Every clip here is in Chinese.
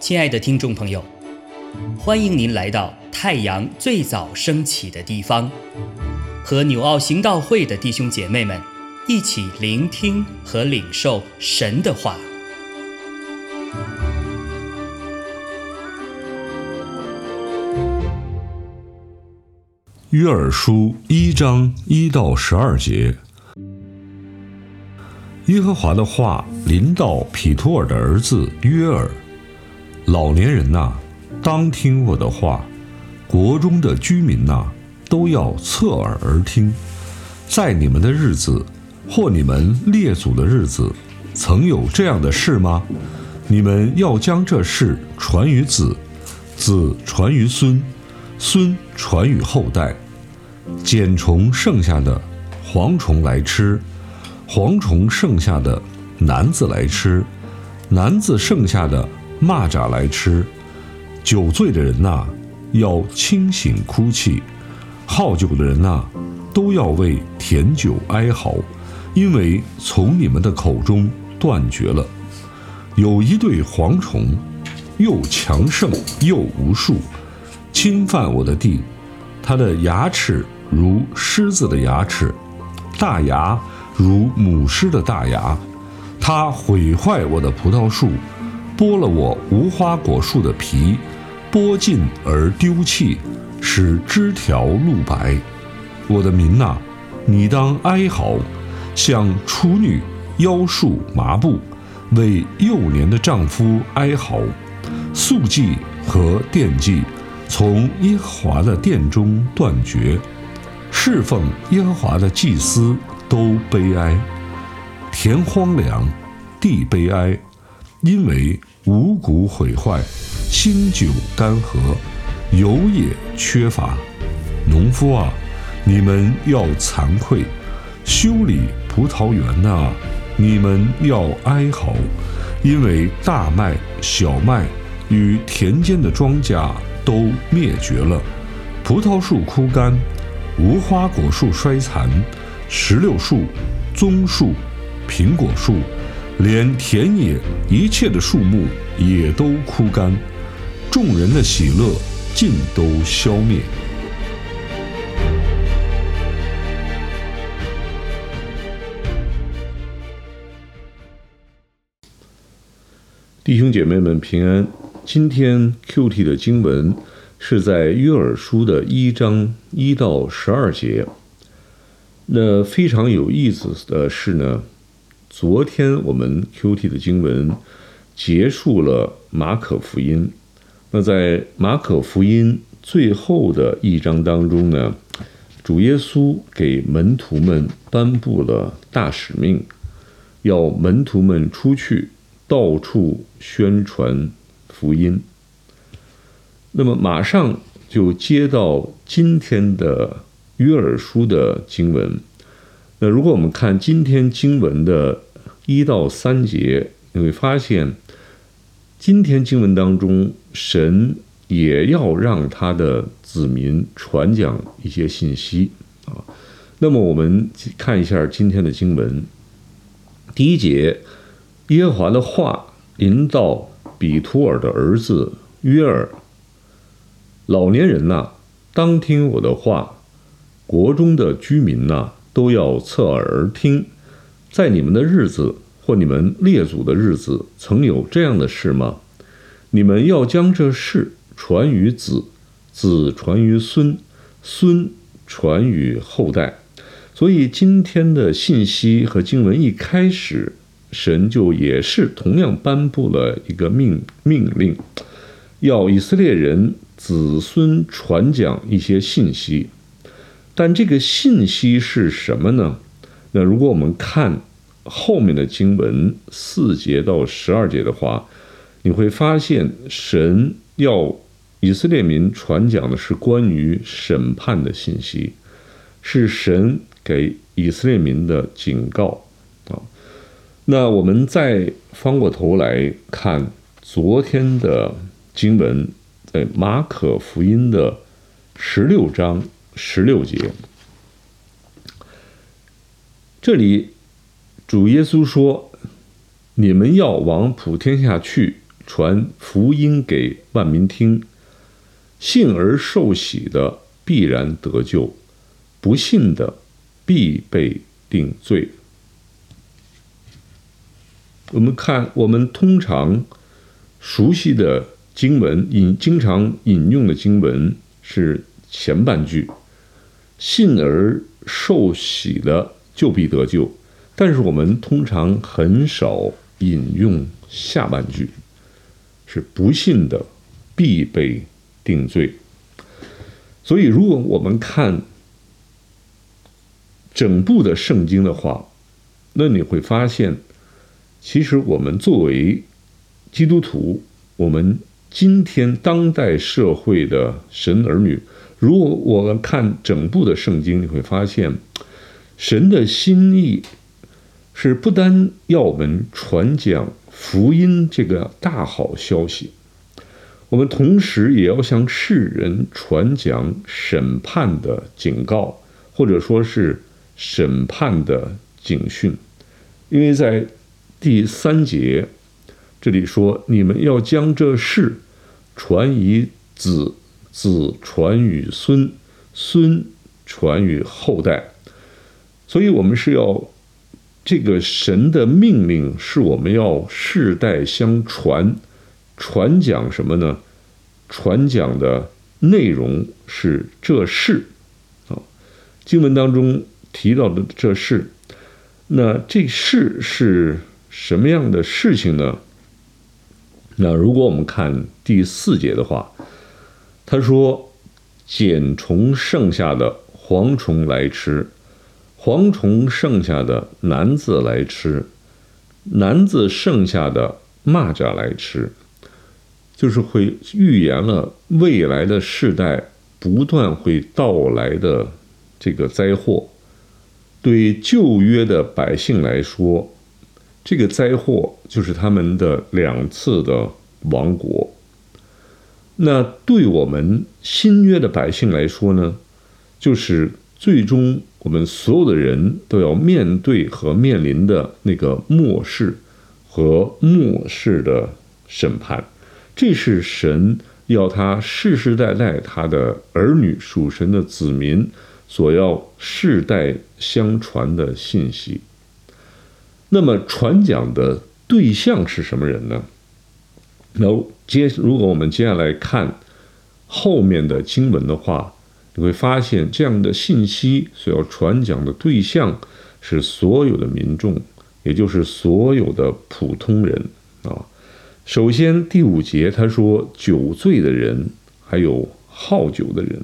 亲爱的听众朋友，欢迎您来到太阳最早升起的地方，和纽奥行道会的弟兄姐妹们一起聆听和领受神的话。约珥书一章一到十二节，耶和华的话临到匹托尔的儿子约尔。老年人呐，当听我的话；国中的居民呐，都要侧耳而听。在你们的日子，或你们列祖的日子，曾有这样的事吗？你们要将这事传于子，子传于孙，孙传于后代。茧虫剩下的，蝗虫来吃；蝗虫剩下的，男子来吃；男子剩下的。蚂蚱来吃，酒醉的人呐，要清醒哭泣；好酒的人呐，都要为甜酒哀嚎，因为从你们的口中断绝了。有一对蝗虫，又强盛又无数，侵犯我的地。它的牙齿如狮子的牙齿，大牙如母狮的大牙。它毁坏我的葡萄树。剥了我无花果树的皮，剥尽而丢弃，使枝条露白。我的民呐，你当哀嚎，像处女腰束麻布，为幼年的丈夫哀嚎。素祭和奠祭从耶和华的殿中断绝，侍奉耶和华的祭司都悲哀。田荒凉，地悲哀，因为。五谷毁坏，新酒干涸，油也缺乏。农夫啊，你们要惭愧；修理葡萄园呐，你们要哀嚎，因为大麦、小麦与田间的庄稼都灭绝了。葡萄树枯干，无花果树衰残，石榴树、棕树、苹果树。连田野一切的树木也都枯干，众人的喜乐尽都消灭。弟兄姐妹们平安。今天 Q T 的经文是在约珥书的一章一到十二节。那非常有意思的是呢。昨天我们 Q T 的经文结束了马可福音，那在马可福音最后的一章当中呢，主耶稣给门徒们颁布了大使命，要门徒们出去到处宣传福音。那么马上就接到今天的约珥书的经文。那如果我们看今天经文的一到三节，你会发现，今天经文当中，神也要让他的子民传讲一些信息啊。那么我们看一下今天的经文，第一节，耶和华的话临到比图尔的儿子约尔，老年人呐，当听我的话；国中的居民呐。都要侧耳而听，在你们的日子或你们列祖的日子，曾有这样的事吗？你们要将这事传于子，子传于孙，孙传于后代。所以今天的信息和经文一开始，神就也是同样颁布了一个命命令，要以色列人子孙传讲一些信息。但这个信息是什么呢？那如果我们看后面的经文四节到十二节的话，你会发现神要以色列民传讲的是关于审判的信息，是神给以色列民的警告啊。那我们再翻过头来看昨天的经文，在马可福音的十六章。十六节，这里主耶稣说：“你们要往普天下去，传福音给万民听。信而受洗的必然得救，不信的必被定罪。”我们看，我们通常熟悉的经文引经常引用的经文是前半句：“信而受洗的就必得救。”但是我们通常很少引用下半句，是不信的必被定罪。所以，如果我们看整部的圣经的话，那你会发现，其实我们作为基督徒，我们今天当代社会的神儿女，如果我们看整部的圣经，你会发现神的心意。是不单要我们传讲福音这个大好消息，我们同时也要向世人传讲审判的警告，或者说是审判的警讯。因为在第三节这里说：“你们要将这事传于子，子传于孙，孙传于后代。”所以，我们是要。这个神的命令是我们要世代相传，传讲什么呢？传讲的内容是这事，啊，经文当中提到的这事，那这事是什么样的事情呢？那如果我们看第四节的话，他说：“茧虫剩下的蝗虫来吃。”蝗虫剩下的男子来吃，男子剩下的蚂蚱来吃，就是会预言了未来的世代不断会到来的这个灾祸。对旧约的百姓来说，这个灾祸就是他们的两次的亡国。那对我们新约的百姓来说呢，就是最终。我们所有的人都要面对和面临的那个末世和末世的审判，这是神要他世世代代他的儿女属神的子民所要世代相传的信息。那么传讲的对象是什么人呢？那接如果我们接下来看后面的经文的话。你会发现，这样的信息所要传讲的对象是所有的民众，也就是所有的普通人啊。首先，第五节他说，酒醉的人，还有好酒的人，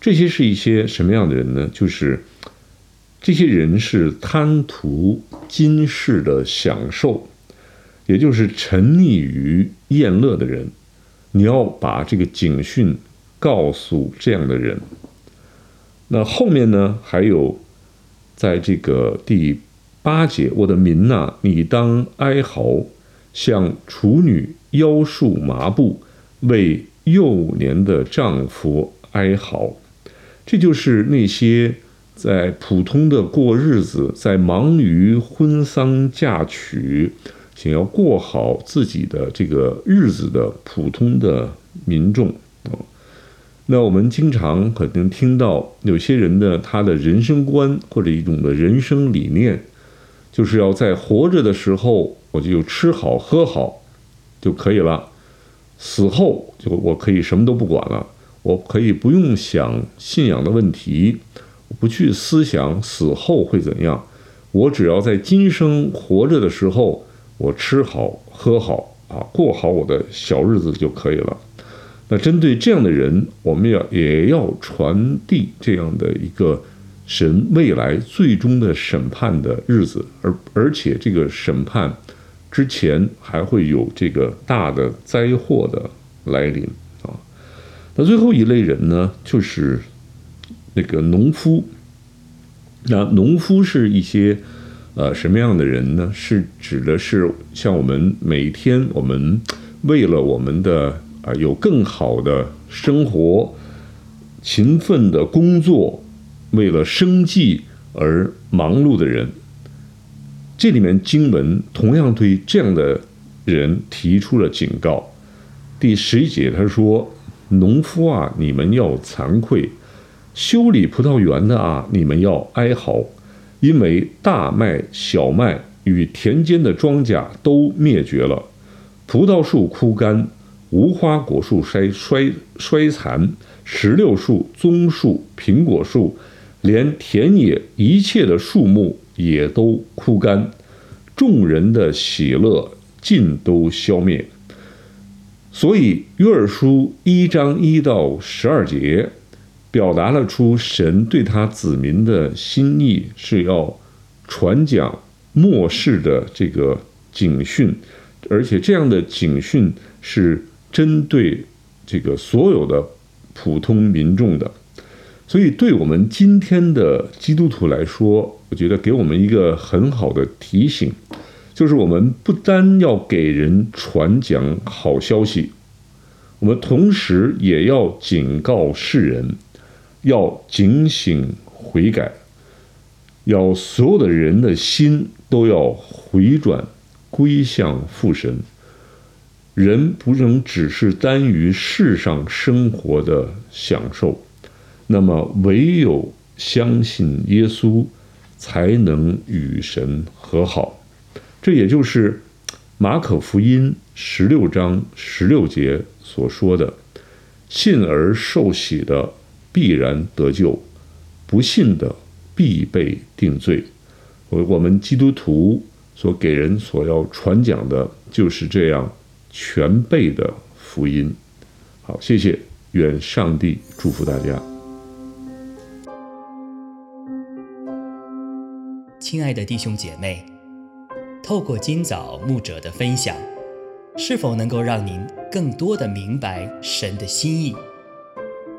这些是一些什么样的人呢？就是这些人是贪图今世的享受，也就是沉溺于宴乐的人。你要把这个警讯。告诉这样的人，那后面呢？还有，在这个第八节，我的民呐，你当哀嚎，像处女腰束麻布，为幼年的丈夫哀嚎。这就是那些在普通的过日子，在忙于婚丧嫁娶，想要过好自己的这个日子的普通的民众啊。那我们经常可能听到有些人的他的人生观或者一种的人生理念，就是要在活着的时候我就吃好喝好就可以了，死后就我可以什么都不管了，我可以不用想信仰的问题，不去思想死后会怎样，我只要在今生活着的时候我吃好喝好啊，过好我的小日子就可以了。那针对这样的人，我们要也要传递这样的一个神未来最终的审判的日子，而而且这个审判之前还会有这个大的灾祸的来临啊。那最后一类人呢，就是那个农夫。那农夫是一些呃什么样的人呢？是指的是像我们每天我们为了我们的。啊，有更好的生活，勤奋的工作，为了生计而忙碌的人，这里面经文同样对这样的人提出了警告。第十一节他说：“农夫啊，你们要惭愧；修理葡萄园的啊，你们要哀嚎，因为大麦、小麦与田间的庄稼都灭绝了，葡萄树枯干，无花果树衰衰衰残，石榴树、棕树、苹果树，连田野一切的树木。”也都枯干，众人的喜乐尽都消灭。所以约珥书一章一到十二节，表达了出神对他子民的心意，是要传讲末世的这个警训，而且这样的警训是针对这个所有的普通民众的。所以，对我们今天的基督徒来说，我觉得给我们一个很好的提醒，就是我们不单要给人传讲好消息，我们同时也要警告世人，要警醒悔改，要所有的人的心都要回转归向父神。人不能只是单于世上生活的享受。那么，唯有相信耶稣，才能与神和好。这也就是马可福音十六章十六节所说的：“信而受洗的必然得救，不信的必被定罪。”我我们基督徒所给人所要传讲的，就是这样全备的福音。好，谢谢，愿上帝祝福大家。亲爱的弟兄姐妹，透过今早牧者的分享，是否能够让您更多的明白神的心意，